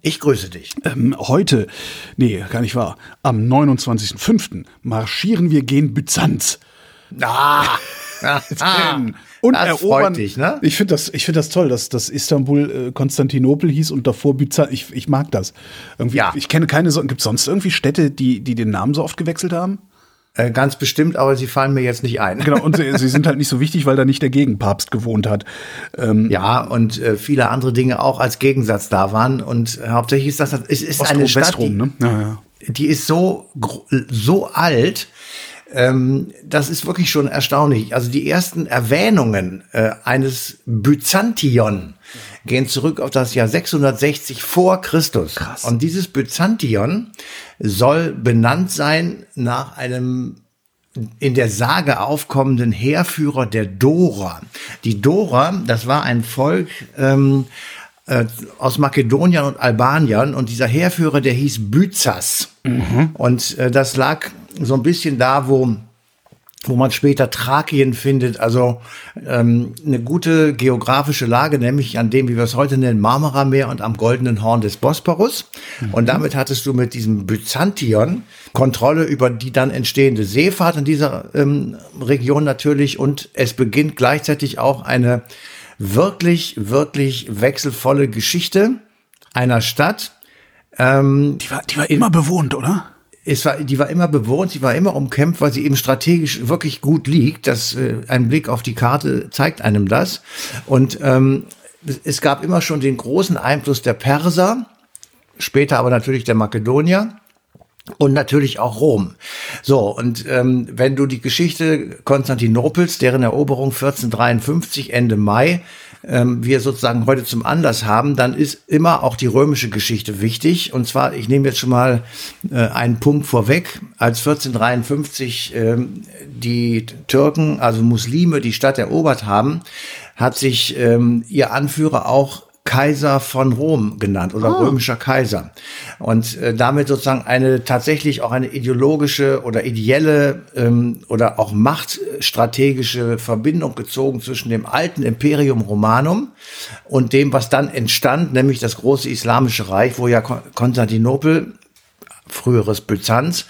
Ich grüße dich. Ähm, heute, nee, gar nicht wahr, am 29.05. marschieren wir gen Byzanz. Ah, ah, und das erobern. dich, ne? Ich finde das, ich finde das toll, dass, dass Istanbul äh, Konstantinopel hieß und davor Byzanz. Ich, ich mag das. Irgendwie, Ja. Ich kenne keine so. Gibt es sonst irgendwie Städte, die, die den Namen so oft gewechselt haben? Äh, ganz bestimmt, aber sie fallen mir jetzt nicht ein. Genau, und sie, sie sind halt nicht so wichtig, weil da nicht der Gegenpapst gewohnt hat. Ähm, Ja, und äh, viele andere Dinge auch als Gegensatz da waren. Und äh, hauptsächlich ist das, es ist Ostrom, eine Stadt, Westrom, die, ne? Ja, ja. die ist so, so alt, ähm, das ist wirklich schon erstaunlich. Also die ersten Erwähnungen äh, eines Byzantion gehen zurück auf das Jahr 660 vor Christus. Krass. Und dieses Byzantion soll benannt sein nach einem in der Sage aufkommenden Heerführer der Dorer. Die Dorer, das war ein Volk ähm, äh, aus Makedonien und Albanien und dieser Heerführer, der hieß Byzas. Und äh, das lag so ein bisschen da, wo wo man später Thrakien findet, also ähm, eine gute geografische Lage, nämlich an dem, wie wir es heute nennen, Marmarameer und am goldenen Horn des Bosporus. Und damit hattest du mit diesem Byzantion Kontrolle über die dann entstehende Seefahrt in dieser ähm, Region natürlich und es beginnt gleichzeitig auch eine wirklich, wirklich wechselvolle Geschichte einer Stadt, ähm, Die war, die war immer bewohnt, oder? Es war, die war immer bewohnt, sie war immer umkämpft, weil sie eben strategisch wirklich gut liegt. Das, äh, ein Blick auf die Karte zeigt einem das. Und ähm, es- gab immer schon den großen Einfluss der Perser, später aber natürlich der Makedonier. Und natürlich auch Rom. So, und ähm, wenn du die Geschichte Konstantinopels, deren Eroberung 1453, Ende Mai, ähm, wir sozusagen heute zum Anlass haben, dann ist immer auch die römische Geschichte wichtig. Und zwar, ich nehme jetzt schon mal äh, einen Punkt vorweg, als 1453 ähm, die Türken, also Muslime, die Stadt erobert haben, hat sich ähm, ihr Anführer auch Kaiser von Rom genannt oder römischer Kaiser. Und äh, damit sozusagen eine tatsächlich auch eine ideologische oder ideelle ähm, oder auch machtstrategische Verbindung gezogen zwischen dem alten Imperium Romanum und dem, was dann entstand, nämlich das große Islamische Reich, wo ja Kon- Konstantinopel früheres Byzanz,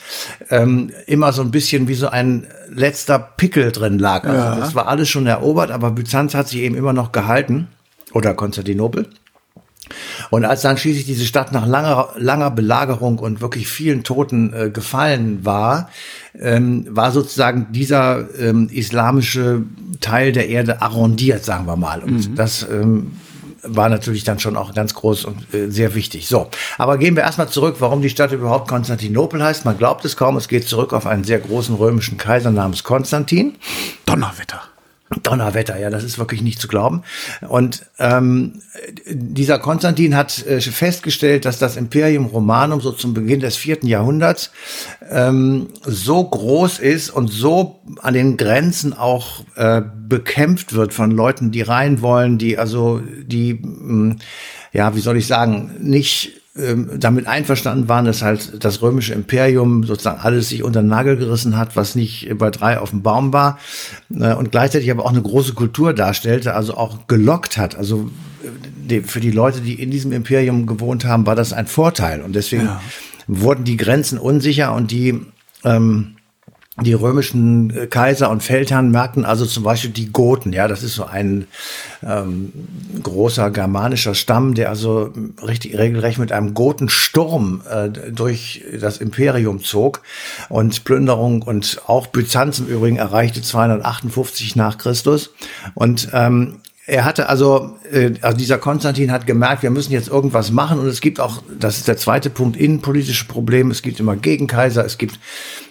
ähm, immer so ein bisschen wie so ein letzter Pickel drin lag. Also das war alles schon erobert, aber Byzanz hat sich eben immer noch gehalten. Oder Konstantinopel. Und als dann schließlich diese Stadt nach langer, langer Belagerung und wirklich vielen Toten äh, gefallen war, ähm, war sozusagen dieser ähm, islamische Teil der Erde arrondiert, sagen wir mal. Und das ähm, war natürlich dann schon auch ganz groß und äh, sehr wichtig. So, aber gehen wir erstmal zurück, warum die Stadt überhaupt Konstantinopel heißt. Man glaubt es kaum, es geht zurück auf einen sehr großen römischen Kaiser namens Konstantin. Donnerwetter. Donnerwetter, ja, das ist wirklich nicht zu glauben. Und ähm, dieser Konstantin hat äh, festgestellt, dass das Imperium Romanum so zum Beginn des vierten Jahrhunderts ähm, so groß ist und so an den Grenzen auch äh, bekämpft wird von Leuten, die rein wollen, die also die, mh, ja, wie soll ich sagen, nicht damit einverstanden waren, dass halt das römische Imperium sozusagen alles sich unter den Nagel gerissen hat, was nicht bei drei auf dem Baum war äh, und gleichzeitig aber auch eine große Kultur darstellte, also auch gelockt hat. Also äh, für die Leute, die in diesem Imperium gewohnt haben, war das ein Vorteil und deswegen Ja. wurden die Grenzen unsicher und die ähm, die römischen äh, Kaiser und Feldherren merkten also zum Beispiel die Goten, ja, das ist so ein ähm, großer germanischer Stamm, der also richtig regelrecht mit einem Gotensturm äh, durch das Imperium zog und Plünderung und auch Byzanz im Übrigen erreichte 258 nach Christus und ähm, er hatte also, äh, also dieser Konstantin hat gemerkt, wir müssen jetzt irgendwas machen und es gibt auch, das ist der zweite Punkt, innenpolitische Probleme. Es gibt immer Gegenkaiser, es gibt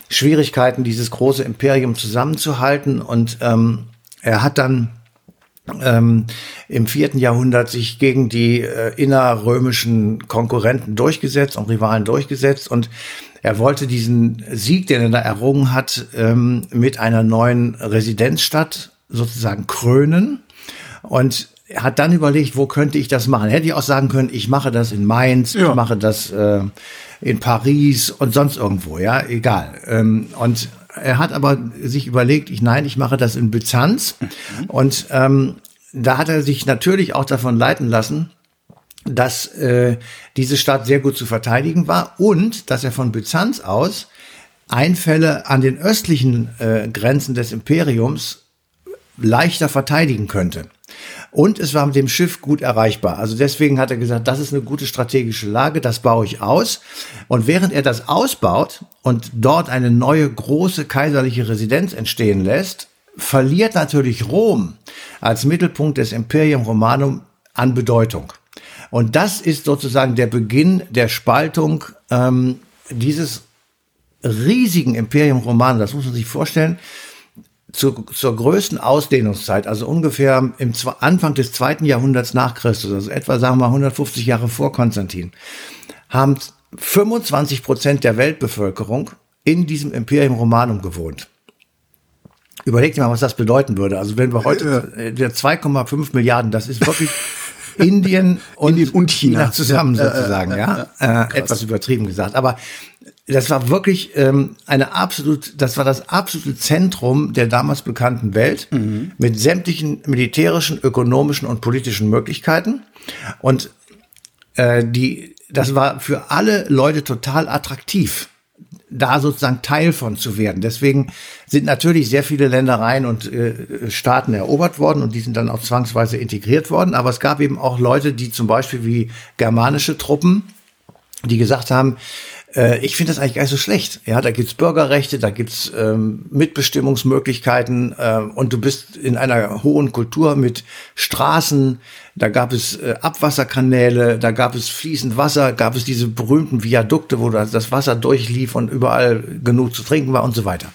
Schwierigkeiten, dieses große Imperium zusammenzuhalten und ähm, er hat dann ähm, im vierten Jahrhundert sich gegen die äh, innerrömischen Konkurrenten durchgesetzt und Rivalen durchgesetzt und Er wollte diesen Sieg, den er da errungen hat, ähm, mit einer neuen Residenzstadt sozusagen krönen. Und er hat dann überlegt, wo könnte ich das machen? Hätte ich auch sagen können, ich mache das in Mainz, ja. ich mache das äh, in Paris und sonst irgendwo, ja, egal. Ähm, und er hat aber sich überlegt, ich nein, ich mache das in Byzanz. Und ähm, da hat er sich natürlich auch davon leiten lassen, dass äh, diese Stadt sehr gut zu verteidigen war und dass er von Byzanz aus Einfälle an den östlichen äh, Grenzen des Imperiums leichter verteidigen könnte. Und es war mit dem Schiff gut erreichbar. Also deswegen hat er gesagt, das ist eine gute strategische Lage, das baue ich aus. Und während er das ausbaut und dort eine neue große kaiserliche Residenz entstehen lässt, verliert natürlich Rom als Mittelpunkt des Imperium Romanum an Bedeutung. Und das ist sozusagen der Beginn der Spaltung ähm, dieses riesigen Imperium Romanum. Das muss man sich vorstellen. Zur, zur größten Ausdehnungszeit, also ungefähr im Anfang des zweiten Jahrhunderts nach Christus, also etwa sagen wir 150 Jahre vor Konstantin, haben 25 Prozent der Weltbevölkerung in diesem Imperium Romanum gewohnt. Überlegt dir mal, was das bedeuten würde. Also wenn wir heute äh, der 2,5 Milliarden, das ist wirklich Indien und, Indien und China. China zusammen sozusagen, äh, ja. Äh, etwas übertrieben gesagt. Aber das war wirklich ähm, eine absolut, das war das absolute Zentrum der damals bekannten Welt mhm. mit sämtlichen militärischen, ökonomischen und politischen Möglichkeiten. Und äh, die, das war für alle Leute total attraktiv da sozusagen Teil von zu werden. Deswegen sind natürlich sehr viele Ländereien und äh, Staaten erobert worden und die sind dann auch zwangsweise integriert worden. Aber es gab eben auch Leute, die zum Beispiel wie germanische Truppen, die gesagt haben, äh, ich finde das eigentlich gar nicht so schlecht. Ja, da gibt's Bürgerrechte, da gibt's ähm, Mitbestimmungsmöglichkeiten äh, und du bist in einer hohen Kultur mit Straßen, da gab es äh, Abwasserkanäle, da gab es fließend Wasser, gab es diese berühmten Viadukte, wo das Wasser durchlief und überall genug zu trinken war und so weiter.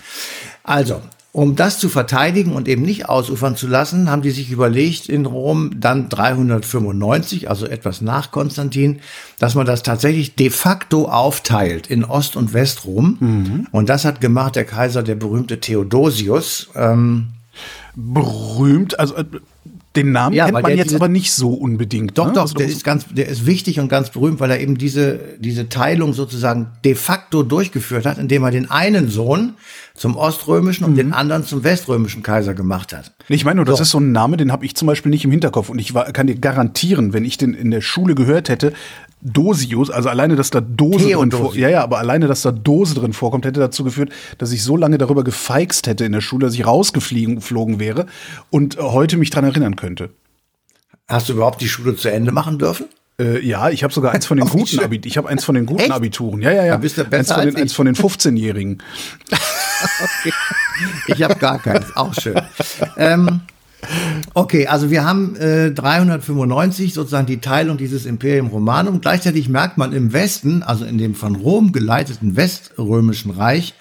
Also, um das zu verteidigen und eben nicht ausufern zu lassen, haben die sich überlegt in Rom dann 395, also etwas nach Konstantin, dass man das tatsächlich de facto aufteilt in Ost- und Westrom. Mhm. Und das hat gemacht der Kaiser, der berühmte Theodosius. Ähm, berühmt, also äh, den Namen ja, kennt man jetzt diese, aber nicht so unbedingt. Doch, ne? doch, also der ist ganz, der ist wichtig und ganz berühmt, weil er eben diese, diese Teilung sozusagen de facto durchgeführt hat, indem er den einen Sohn zum oströmischen und mhm. den anderen zum weströmischen Kaiser gemacht hat. Ich meine, das so. ist so ein Name, den habe ich zum Beispiel nicht im Hinterkopf. Und ich war, kann dir garantieren, wenn ich den in der Schule gehört hätte, Dosius, also alleine, dass da Dose drin vor, ja, ja, aber alleine, dass da Dose drin vorkommt, hätte dazu geführt, dass ich so lange darüber gefeixt hätte in der Schule, dass ich rausgeflogen wäre und heute mich dran erinnern könnte. Hast du überhaupt die Schule zu Ende machen dürfen? Äh, ja, ich habe sogar eins von den guten Abituren. Ich habe eins von den guten Echt? Abituren. Ja, ja, ja. bist du besser eins, von den, eins von den 15-Jährigen. okay. Ich habe gar keins. Auch schön. ähm, Okay, also wir haben äh, 395 sozusagen die Teilung dieses Imperium Romanum. Gleichzeitig merkt man im Westen, also in dem von Rom geleiteten Weströmischen Reich,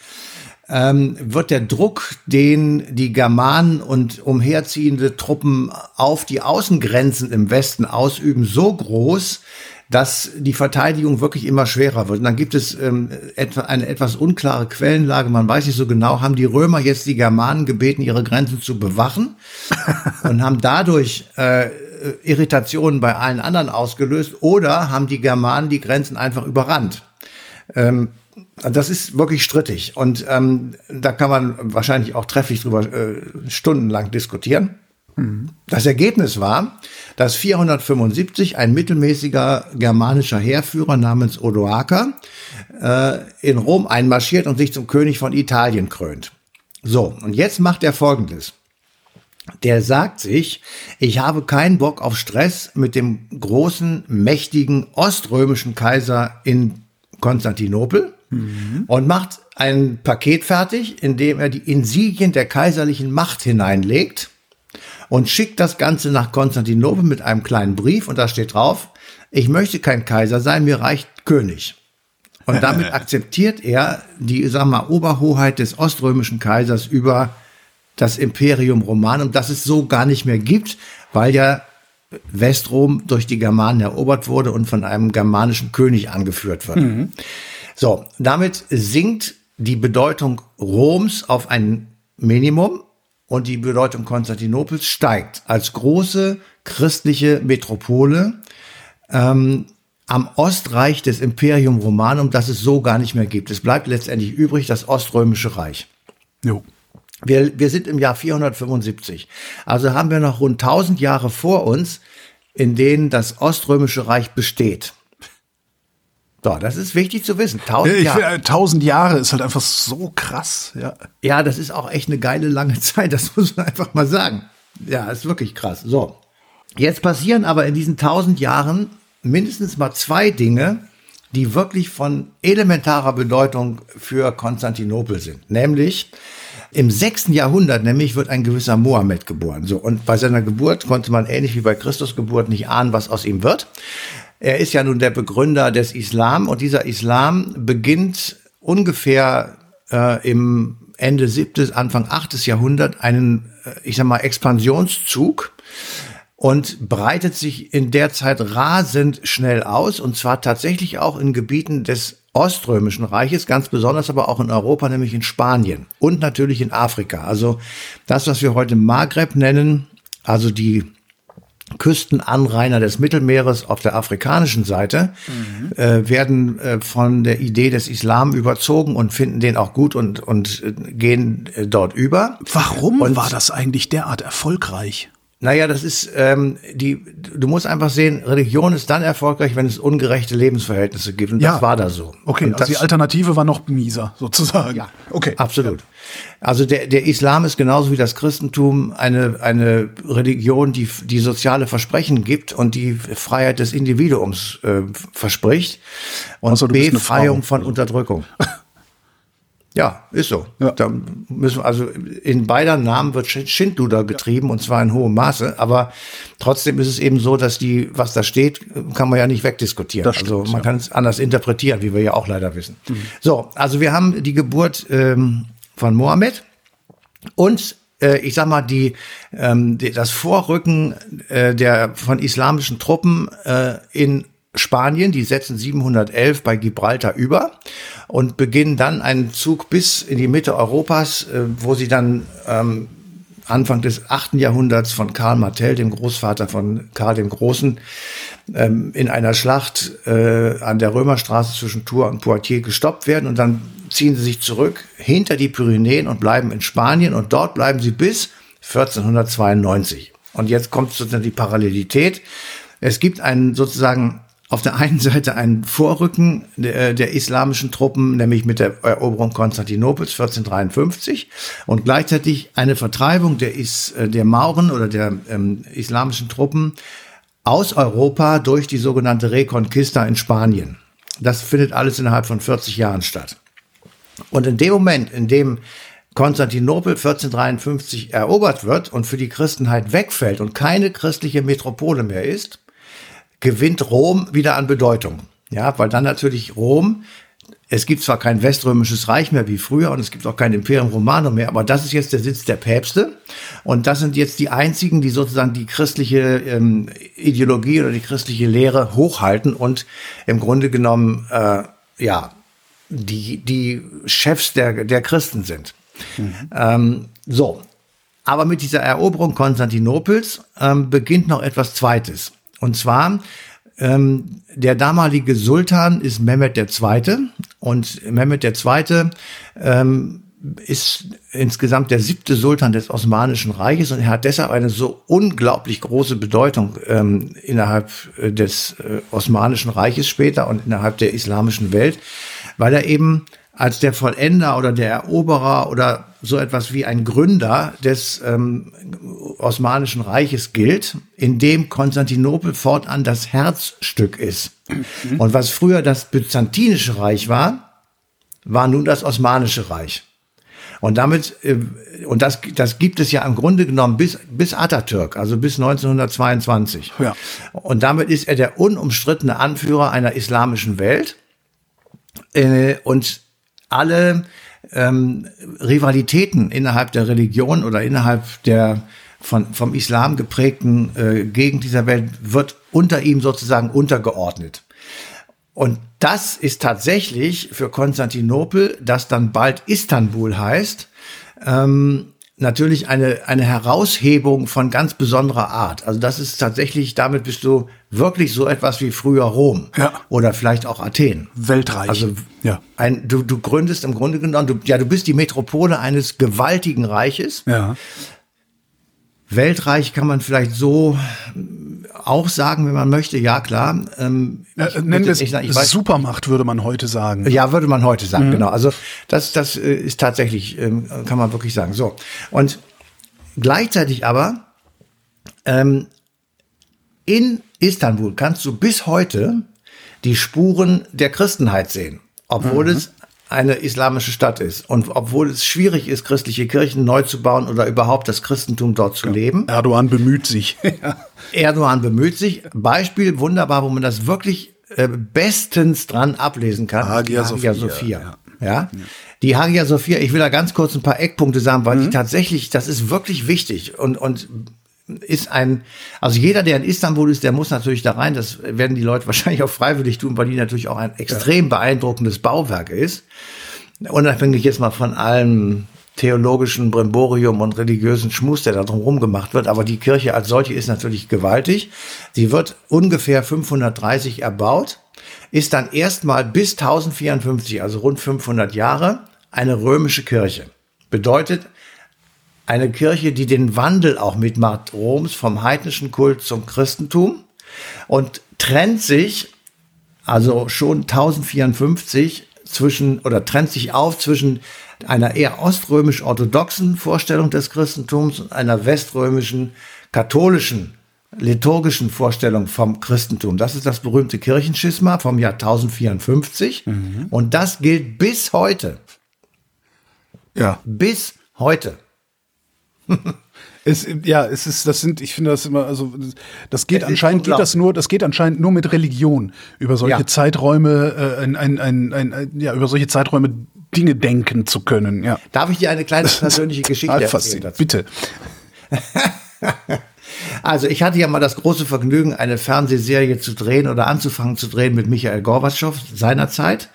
ähm, wird der Druck, den die Germanen und umherziehende Truppen auf die Außengrenzen im Westen ausüben, so groß, dass die Verteidigung wirklich immer schwerer wird. Und dann gibt es ähm, etwa eine etwas unklare Quellenlage. Man weiß nicht so genau, haben die Römer jetzt die Germanen gebeten, ihre Grenzen zu bewachen und haben dadurch äh, Irritationen bei allen anderen ausgelöst oder haben die Germanen die Grenzen einfach überrannt. Ähm, das ist wirklich strittig und ähm, da kann man wahrscheinlich auch trefflich drüber äh, stundenlang diskutieren. Das Ergebnis war, dass 475 ein mittelmäßiger germanischer Heerführer namens Odoaker äh, in Rom einmarschiert und sich zum König von Italien krönt. So, und jetzt macht er Folgendes. Der sagt sich, ich habe keinen Bock auf Stress mit dem großen, mächtigen oströmischen Kaiser in Konstantinopel mhm. und macht ein Paket fertig, in dem er die Insigien der kaiserlichen Macht hineinlegt und schickt das Ganze nach Konstantinopel mit einem kleinen Brief und da steht drauf, ich möchte kein Kaiser sein, mir reicht König. Und damit akzeptiert er die, sag mal, Oberhoheit des oströmischen Kaisers über das Imperium Romanum, das es so gar nicht mehr gibt, weil ja Westrom durch die Germanen erobert wurde und von einem germanischen König angeführt wird. Mhm. So, damit sinkt die Bedeutung Roms auf ein Minimum und die Bedeutung Konstantinopels steigt als große christliche Metropole ähm, am Ostreich des Imperium Romanum, das es so gar nicht mehr gibt. Es bleibt letztendlich übrig das Oströmische Reich. Jo. Wir, wir sind im Jahr 475. Also haben wir noch rund 1000 Jahre vor uns, in denen das Oströmische Reich besteht. So, das ist wichtig zu wissen. Tausend Jahre. Äh, tausend Jahre ist halt einfach so krass. Ja. ja, das ist auch echt eine geile lange Zeit. Das muss man einfach mal sagen. Ja, ist wirklich krass. So. Jetzt passieren aber in diesen tausend Jahren mindestens mal zwei Dinge, die wirklich von elementarer Bedeutung für Konstantinopel sind. Nämlich, im sechsten Jahrhundert nämlich wird ein gewisser Mohammed geboren. So, und bei seiner Geburt konnte man ähnlich wie bei Christus Geburt nicht ahnen, was aus ihm wird. Er ist ja nun der Begründer des Islam und dieser Islam beginnt ungefähr äh, im Ende siebtes, Anfang achtes Jahrhundert einen, äh, ich sag mal, Expansionszug und breitet sich in der Zeit rasend schnell aus und zwar tatsächlich auch in Gebieten des Oströmischen Reiches, ganz besonders aber auch in Europa, nämlich in Spanien und natürlich in Afrika. Also das, was wir heute Maghreb nennen, also die Küstenanrainer des Mittelmeeres auf der afrikanischen Seite mhm. äh, werden äh, von der Idee des Islam überzogen und finden den auch gut und, und äh, gehen äh, dort über. Warum und, war das eigentlich derart erfolgreich? Naja, das ist ähm, die. Du musst einfach sehen, Religion ist dann erfolgreich, wenn es ungerechte Lebensverhältnisse gibt. Und ja. das war da so. Okay, und also die Alternative war noch mieser, sozusagen. Ja, okay, absolut. Also der der Islam ist genauso wie das Christentum eine eine Religion, die die soziale Versprechen gibt und die Freiheit des Individuums äh, verspricht und also, Befreiung von Unterdrückung. Ja, ist so. Ja. Da müssen also in beider Namen wird Schindluder getrieben und zwar in hohem Maße, aber trotzdem ist es eben so, dass die, was da steht, kann man ja nicht wegdiskutieren. Das stimmt, also man ja. kann es anders interpretieren, wie wir ja auch leider wissen. Mhm. So, also wir haben die Geburt ähm, von Mohammed und äh, ich sag mal, die, ähm, die das Vorrücken äh, der von islamischen Truppen äh, in Spanien, die setzen 711 bei Gibraltar über und beginnen dann einen Zug bis in die Mitte Europas, äh, wo sie dann ähm, Anfang des 8. Jahrhunderts von Karl Martell, dem Großvater von Karl dem Großen, ähm, in einer Schlacht äh, an der Römerstraße zwischen Tours und Poitiers gestoppt werden und dann ziehen sie sich zurück hinter die Pyrenäen und bleiben in Spanien und dort bleiben sie bis 1492. Und jetzt kommt sozusagen die Parallelität. Es gibt einen sozusagen auf der einen Seite ein Vorrücken der, der, islamischen Truppen, nämlich mit der Eroberung Konstantinopels 1453 und gleichzeitig eine Vertreibung der, Is, äh, der Mauren oder der ähm, islamischen Truppen aus Europa durch die sogenannte Reconquista in Spanien. Das findet alles innerhalb von 40 Jahren statt. Und in dem Moment, in dem Konstantinopel 1453 erobert wird und für die Christenheit wegfällt und keine christliche Metropole mehr ist, gewinnt Rom wieder an Bedeutung. Ja, weil dann natürlich Rom, es gibt zwar kein weströmisches Reich mehr wie früher und es gibt auch kein Imperium Romanum mehr, aber das ist jetzt der Sitz der Päpste und das sind jetzt die einzigen, die sozusagen die christliche ähm, Ideologie oder die christliche Lehre hochhalten und im Grunde genommen äh, ja die die Chefs der der Christen sind. Mhm. Ähm, so, aber mit dieser Eroberung Konstantinopels ähm, beginnt noch etwas Zweites. Und zwar, ähm, der damalige Sultan ist Mehmed II. Und Mehmed II. Ähm, ist insgesamt der siebte Sultan des Osmanischen Reiches und er hat deshalb eine so unglaublich große Bedeutung ähm, innerhalb äh, des äh, Osmanischen Reiches später und innerhalb der islamischen Welt, weil er eben als der Vollender oder der Eroberer oder so etwas wie ein Gründer des ähm, Osmanischen Reiches gilt, in dem Konstantinopel fortan das Herzstück ist. Mhm. Und was früher das Byzantinische Reich war, war nun das Osmanische Reich. Und damit, äh, und das, das gibt es ja im Grunde genommen bis, bis Atatürk, also bis 1922. Ja. Und damit ist er der unumstrittene Anführer einer islamischen Welt. Äh, und alle ähm, Rivalitäten innerhalb der Religion oder innerhalb der von, vom Islam geprägten äh, Gegend dieser Welt wird unter ihm sozusagen untergeordnet. Und das ist tatsächlich für Konstantinopel, das dann bald Istanbul heißt, ähm, natürlich eine, eine Heraushebung von ganz besonderer Art. Also das ist tatsächlich, damit bist du wirklich so etwas wie früher Rom. Ja. Oder vielleicht auch Athen. Weltreich. Also ja. ein, du, du gründest im Grunde genommen, du, ja, du bist die Metropole eines gewaltigen Reiches. Ja. Weltreich kann man vielleicht so auch sagen, wenn man möchte. Ja, klar. Ähm, äh, nennen wir es ich weiß, Supermacht, würde man heute sagen. Ja, würde man heute sagen, mhm. genau. Also das, das äh, ist tatsächlich, ähm, kann man wirklich sagen. So. Und gleichzeitig aber ähm, in Istanbul kannst du bis heute die Spuren der Christenheit sehen, obwohl mhm. es eine islamische Stadt ist. Und obwohl es schwierig ist, christliche Kirchen neu zu bauen oder überhaupt das Christentum dort zu ja. leben. Erdogan bemüht sich. Erdogan bemüht sich. Beispiel wunderbar, wo man das wirklich äh, bestens dran ablesen kann. Hagia, Hagia Sophia. Sophia. Ja. Ja? Die Hagia Sophia, ich will da ganz kurz ein paar Eckpunkte sagen, weil mhm. ich tatsächlich, das ist wirklich wichtig und, und ist ein, also jeder, der in Istanbul ist, der muss natürlich da rein. Das werden die Leute wahrscheinlich auch freiwillig tun, weil die natürlich auch ein extrem beeindruckendes Bauwerk ist. Unabhängig jetzt mal von allem theologischen Brimborium und religiösen Schmus, der da drumherum gemacht wird. Aber die Kirche als solche ist natürlich gewaltig. Sie wird ungefähr 530 erbaut, ist dann erstmal bis 1054, also rund 500 Jahre, eine römische Kirche. Bedeutet, eine Kirche, die den Wandel auch mitmacht Roms vom heidnischen Kult zum Christentum und trennt sich also schon 1054 zwischen oder trennt sich auf zwischen einer eher oströmisch-orthodoxen Vorstellung des Christentums und einer weströmischen katholischen liturgischen Vorstellung vom Christentum. Das ist das berühmte Kirchenschisma vom Jahr 1054 mhm. und das gilt bis heute. Ja. Bis heute. Es, ja, es ist, das sind, ich finde das immer, also das geht es anscheinend geht das nur, das geht anscheinend nur mit Religion über solche ja. Zeiträume, äh, ein, ein, ein, ein, ja, über solche Zeiträume Dinge denken zu können. Ja. Darf ich dir eine kleine persönliche Geschichte erzählen? Dazu? Bitte. Also ich hatte ja mal das große Vergnügen, eine Fernsehserie zu drehen oder anzufangen zu drehen mit Michael Gorbatschow seinerzeit.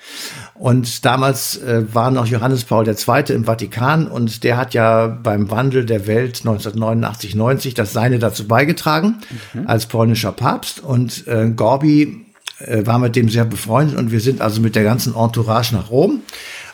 Und damals äh, war noch Johannes Paul II. im Vatikan und der hat ja beim Wandel der Welt 1989, 90 das Seine dazu beigetragen mhm. als polnischer Papst. Und äh, Gorbi äh, war mit dem sehr befreundet und wir sind also mit der ganzen Entourage nach Rom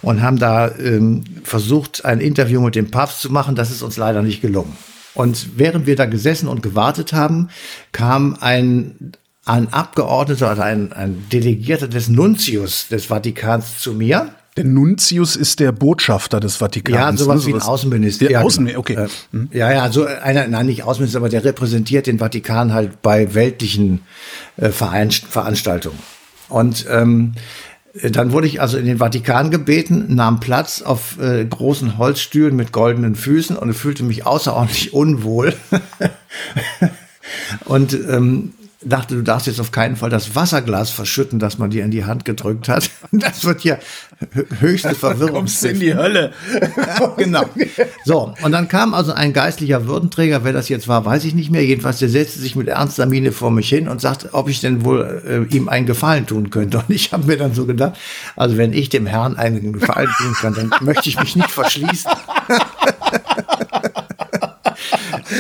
und haben da ähm, versucht, ein Interview mit dem Papst zu machen. Das ist uns leider nicht gelungen. Und während wir da gesessen und gewartet haben, kam ein ein Abgeordneter oder ein, ein Delegierter des Nuntius des Vatikans zu mir. Der Nuntius ist der Botschafter des Vatikans. Ja, sowas ne? wie ein Außenminister. Der ja, Außenminister, okay. Äh, hm? Ja, ja, so einer, nein, nicht Außenminister, aber der repräsentiert den Vatikan halt bei weltlichen äh, Veranstaltungen. Und ähm, dann wurde ich also in den Vatikan gebeten, nahm Platz auf äh, großen Holzstühlen mit goldenen Füßen und fühlte mich außerordentlich unwohl. und ähm, dachte, du darfst jetzt auf keinen Fall das Wasserglas verschütten, das man dir in die Hand gedrückt hat. Das wird ja höchste Verwirrung. Kommst in die Hölle. genau. So, und dann kam also ein geistlicher Würdenträger, wer das jetzt war, weiß ich nicht mehr. Jedenfalls, der setzte sich mit ernster Miene vor mich hin und sagte, ob ich denn wohl äh, ihm einen Gefallen tun könnte. Und ich habe mir dann so gedacht, also wenn ich dem Herrn einen Gefallen tun kann, dann möchte ich mich nicht verschließen.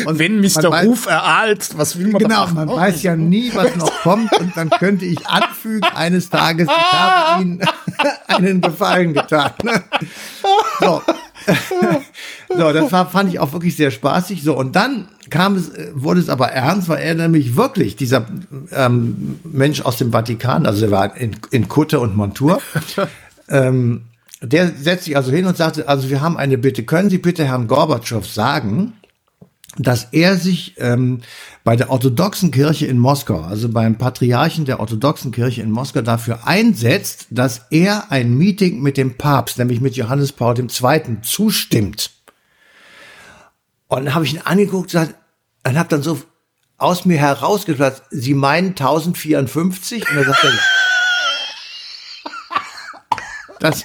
Und wenn Mr. Weiß, Ruf ereilt, was will man Genau, man weiß ja nie, was noch kommt. Und dann könnte ich anfügen, eines Tages, ich habe Ihnen einen Gefallen getan. So. so, das war, fand ich auch wirklich sehr spaßig. So, und dann kam es, wurde es aber ernst, weil er nämlich wirklich, dieser ähm, Mensch aus dem Vatikan, also er war in, in Kutte und Montur, ähm, der setzt sich also hin und sagte, also wir haben eine Bitte, können Sie bitte Herrn Gorbatschow sagen, dass er sich ähm, bei der orthodoxen Kirche in Moskau, also beim Patriarchen der orthodoxen Kirche in Moskau dafür einsetzt, dass er ein Meeting mit dem Papst, nämlich mit Johannes Paul II. zustimmt. Und dann habe ich ihn angeguckt und dann habe dann so aus mir herausgeplatzt, Sie meinen 1054? Und er sagte, ja. Das,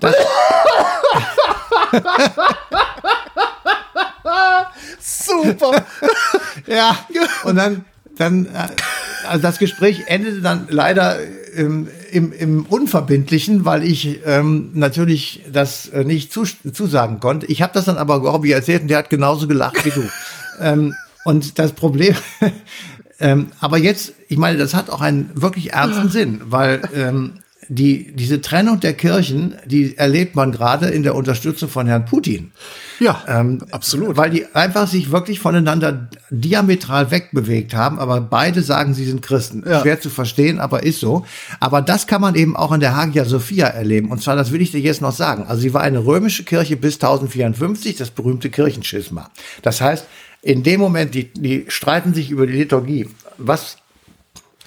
das, Super. ja. Und dann, dann, also das Gespräch endete dann leider ähm, im, im Unverbindlichen, weil ich ähm, natürlich das äh, nicht zus zusagen konnte. Ich habe das dann aber Gorbi erzählt und der hat genauso gelacht wie du. ähm, und das Problem, ähm, aber jetzt, ich meine, das hat auch einen wirklich ernsten Sinn, weil ähm, die, diese Trennung der Kirchen, die erlebt man gerade in der Unterstützung von Herrn Putin. Ja, ähm, absolut. Weil die einfach sich wirklich voneinander diametral wegbewegt haben, aber beide sagen, sie sind Christen. Ja. Schwer zu verstehen, aber ist so. Aber das kann man eben auch in der Hagia Sophia erleben. Und zwar, das will ich dir jetzt noch sagen. Also sie war eine römische Kirche bis 1054, das berühmte Kirchenschisma. Das heißt, in dem Moment, die, die streiten sich über die Liturgie. Was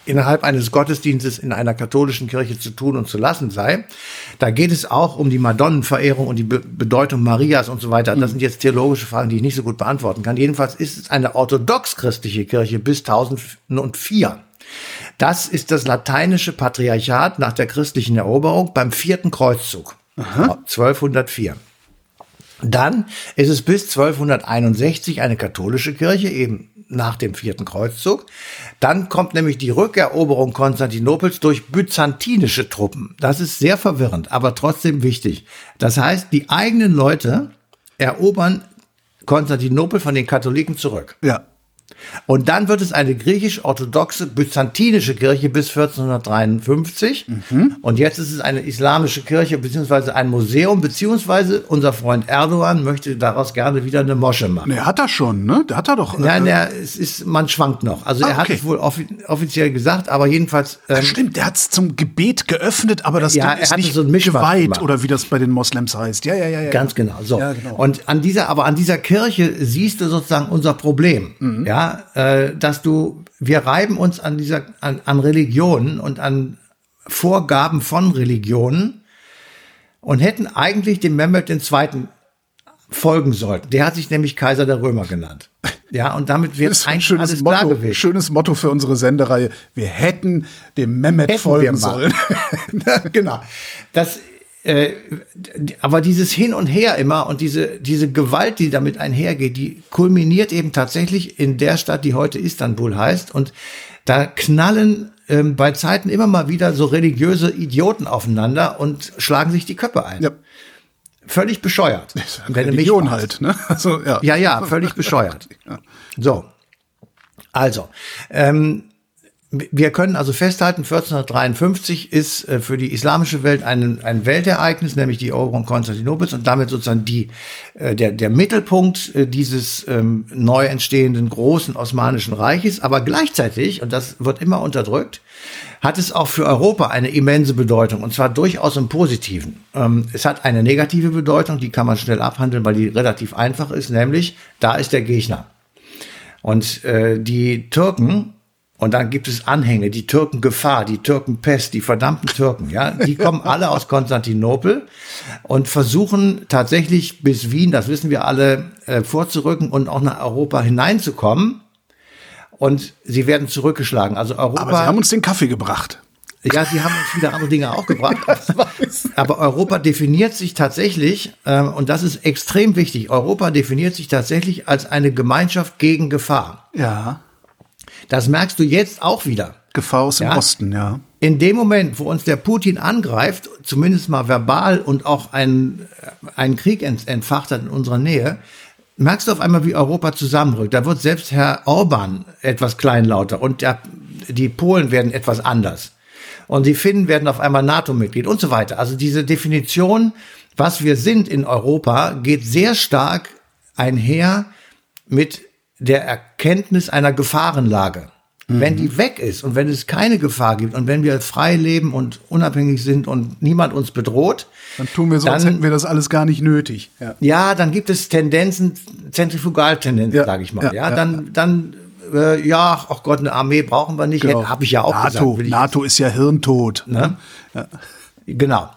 innerhalb eines Gottesdienstes in einer katholischen Kirche zu tun und zu lassen sei. Da geht es auch um die Madonnenverehrung und die Be Bedeutung Marias und so weiter. Das sind jetzt theologische Fragen, die ich nicht so gut beantworten kann. Jedenfalls ist es eine orthodox-christliche Kirche bis 1004. Das ist das lateinische Patriarchat nach der christlichen Eroberung beim vierten Kreuzzug. Aha. 1204. Dann ist es bis 1261 eine katholische Kirche, eben nach dem vierten Kreuzzug. Dann kommt nämlich die Rückeroberung Konstantinopels durch byzantinische Truppen. Das ist sehr verwirrend, aber trotzdem wichtig. Das heißt, die eigenen Leute erobern Konstantinopel von den Katholiken zurück. Ja. Und dann wird es eine griechisch-orthodoxe byzantinische Kirche bis 1453. Mhm. Und jetzt ist es eine islamische Kirche beziehungsweise ein Museum, beziehungsweise unser Freund Erdogan möchte daraus gerne wieder eine Mosche machen. Er hat er schon, ne? Der hat er doch. Nein, äh, es ist, man schwankt noch. Also ah, er hat es wohl offi offiziell gesagt, aber jedenfalls. Ähm, stimmt, der hat es zum Gebet geöffnet, aber das ja, ist nicht so geweiht oder wie das bei den Moslems heißt. Ja, ja, ja. ja. Ganz genau. So. Ja, genau. Und an dieser, aber an dieser Kirche siehst du sozusagen unser Problem. Mhm. Ja, äh, dass du, wir reiben uns an dieser, an, an Religionen und an Vorgaben von Religionen und hätten eigentlich dem Mehmet II. folgen sollten. Der hat sich nämlich Kaiser der Römer genannt. Ja, und damit wird das eigentlich alles Motto, klar gewesen. Schönes Motto für unsere Sendereihe. Wir hätten dem Mehmet hätten folgen sollen. genau. Das äh, aber dieses Hin und Her immer und diese, diese Gewalt, die damit einhergeht, die kulminiert eben tatsächlich in der Stadt, die heute Istanbul heißt. Und da knallen ähm, bei Zeiten immer mal wieder so religiöse Idioten aufeinander und schlagen sich die Köpfe ein. Ja. Völlig bescheuert. Wenn Religion halt, ne? Also, ja. ja, ja, völlig bescheuert. So. Also, ähm, wir können also festhalten, 1453 ist äh, für die islamische Welt ein, ein Weltereignis, nämlich die Eroberung Konstantinopels und damit sozusagen die, äh, der, der Mittelpunkt äh, dieses ähm, neu entstehenden großen Osmanischen Reiches. Aber gleichzeitig, und das wird immer unterdrückt, hat es auch für Europa eine immense Bedeutung und zwar durchaus im Positiven. Ähm, es hat eine negative Bedeutung, die kann man schnell abhandeln, weil die relativ einfach ist, nämlich da ist der Gegner. Und äh, die Türken und dann gibt es Anhänge, die Türken Gefahr, die Türken Pest, die verdammten Türken, ja, die kommen alle aus Konstantinopel und versuchen tatsächlich bis Wien, das wissen wir alle, äh, vorzurücken und auch nach Europa hineinzukommen. Und sie werden zurückgeschlagen. Also Europa. Aber sie haben uns den Kaffee gebracht. Ja, sie haben uns viele andere Dinge auch gebracht. Aber Europa definiert sich tatsächlich, äh, und das ist extrem wichtig, Europa definiert sich tatsächlich als eine Gemeinschaft gegen Gefahr. Ja. Das merkst du jetzt auch wieder. Gefahr aus dem ja? Osten, ja. In dem Moment, wo uns der Putin angreift, zumindest mal verbal und auch einen, einen Krieg entfacht hat in unserer Nähe, merkst du auf einmal, wie Europa zusammenrückt. Da wird selbst Herr Orban etwas kleinlauter und der, die Polen werden etwas anders. Und die Finnen werden auf einmal NATO-Mitglied und so weiter. Also diese Definition, was wir sind in Europa, geht sehr stark einher mit der Erkenntnis einer Gefahrenlage. Mhm. Wenn die weg ist und wenn es keine Gefahr gibt und wenn wir frei leben und unabhängig sind und niemand uns bedroht, dann tun wir so, dann, als hätten wir das alles gar nicht nötig. Ja, ja dann gibt es Tendenzen, Zentrifugaltendenzen, ja, sage ich mal. Ja, ja dann, dann äh, ja, ach Gott, eine Armee brauchen wir nicht. Genau. Habe ich ja auch NATO, gesagt. NATO ist ja hirntot. Ne? Ja. Genau.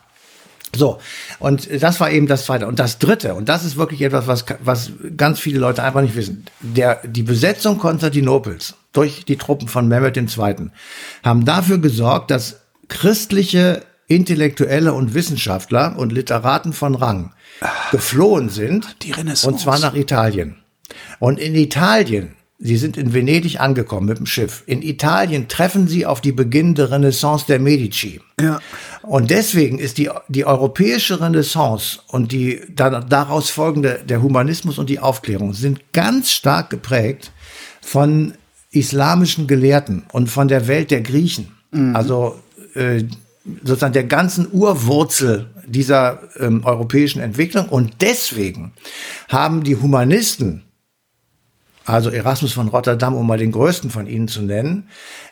So, und das war eben das zweite. Und das dritte, und das ist wirklich etwas, was, was ganz viele Leute einfach nicht wissen. Der, die Besetzung Konstantinopels durch die Truppen von Mehmet II. haben dafür gesorgt, dass christliche Intellektuelle und Wissenschaftler und Literaten von Rang geflohen sind. Die Renaissance. Und zwar nach Italien. Und in Italien Sie sind in Venedig angekommen mit dem Schiff. In Italien treffen Sie auf die beginnende Renaissance der Medici. Ja. Und deswegen ist die, die europäische Renaissance und die dann daraus folgende, der Humanismus und die Aufklärung sind ganz stark geprägt von islamischen Gelehrten und von der Welt der Griechen. Mhm. Also äh, sozusagen der ganzen Urwurzel dieser ähm, europäischen Entwicklung. Und deswegen haben die Humanisten also Erasmus von Rotterdam, um mal den größten von ihnen zu nennen,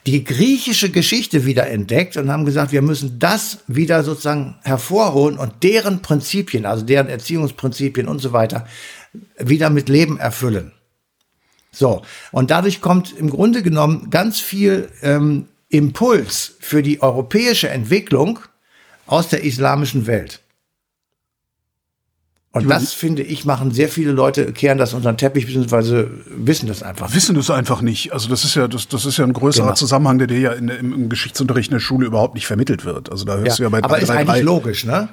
die griechische Geschichte wieder entdeckt und haben gesagt, wir müssen das wieder sozusagen hervorholen und deren Prinzipien, also deren Erziehungsprinzipien und so weiter, wieder mit Leben erfüllen. So, und dadurch kommt im Grunde genommen ganz viel ähm, Impuls für die europäische Entwicklung aus der islamischen Welt. Und das, finde ich, machen sehr viele Leute, kehren das unter den Teppich, beziehungsweise wissen das einfach nicht. Wissen das einfach nicht. Also das ist ja, das, das ist ja ein größerer genau. Zusammenhang, der dir ja in, im, im, Geschichtsunterricht in der Schule überhaupt nicht vermittelt wird. Also da hörst ja, du ja bei Aber ist eigentlich drei. logisch, ne?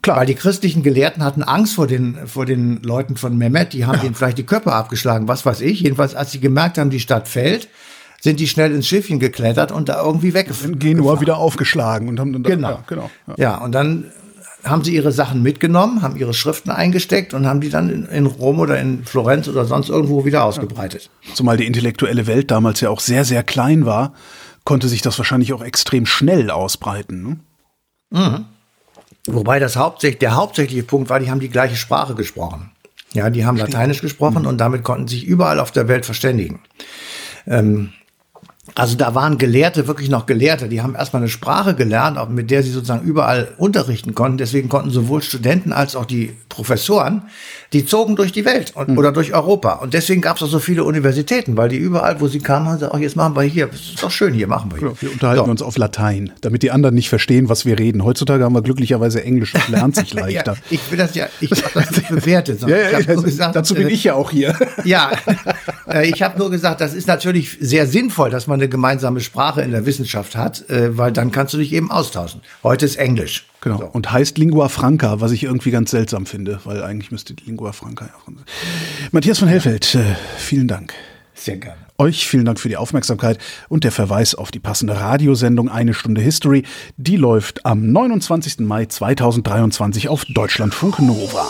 Klar. Weil die christlichen Gelehrten hatten Angst vor den, vor den Leuten von Mehmet, die haben ja. denen vielleicht die Köpfe abgeschlagen, was weiß ich. Jedenfalls, als sie gemerkt haben, die Stadt fällt, sind die schnell ins Schiffchen geklettert und da irgendwie weggeflogen. Genua wieder aufgeschlagen und haben dann genau. Ja, genau. Ja. ja, und dann haben sie ihre Sachen mitgenommen, haben ihre Schriften eingesteckt und haben die dann in, in Rom oder in Florenz oder sonst irgendwo wieder ausgebreitet. Zumal die intellektuelle Welt damals ja auch sehr, sehr klein war, konnte sich das wahrscheinlich auch extrem schnell ausbreiten. Ne? Mhm. Wobei das hauptsächlich, der hauptsächliche Punkt war, die haben die gleiche Sprache gesprochen. Ja, die haben. Lateinisch gesprochen mhm. und damit konnten sich überall auf der Welt verständigen. Ähm, also da waren Gelehrte, wirklich noch Gelehrte, die haben erstmal eine Sprache gelernt, mit der sie sozusagen überall unterrichten konnten. Deswegen konnten sowohl Studenten als auch die Professoren, die zogen durch die Welt und, mhm. oder durch Europa. Und deswegen gab es auch so viele Universitäten, weil die überall, wo sie kamen, haben gesagt, ach, jetzt machen wir hier, das ist doch schön, hier machen wir hier. Ja, wir unterhalten so. uns auf Latein, damit die anderen nicht verstehen, was wir reden. Heutzutage haben wir glücklicherweise Englisch und lernt sich leichter. ja, ich will das ja, ich habe das nicht bewertet. ja, ja, ja gesagt, dazu bin äh, ich ja auch hier. ja, äh, ich habe nur gesagt, das ist natürlich sehr sinnvoll, dass man eine gemeinsame Sprache in der Wissenschaft hat, äh, weil dann kannst du dich eben austauschen. Heute ist Englisch. Genau. So. Und heißt Lingua Franca, was ich irgendwie ganz seltsam finde, weil eigentlich müsste die Lingua Franca ja auch. Matthias von Hellfeld, äh, vielen Dank. Sehr gerne. Euch vielen Dank für die Aufmerksamkeit und der Verweis auf die passende Radiosendung Eine Stunde History. Die läuft am 29. Mai 2023 auf Deutschlandfunk Nova.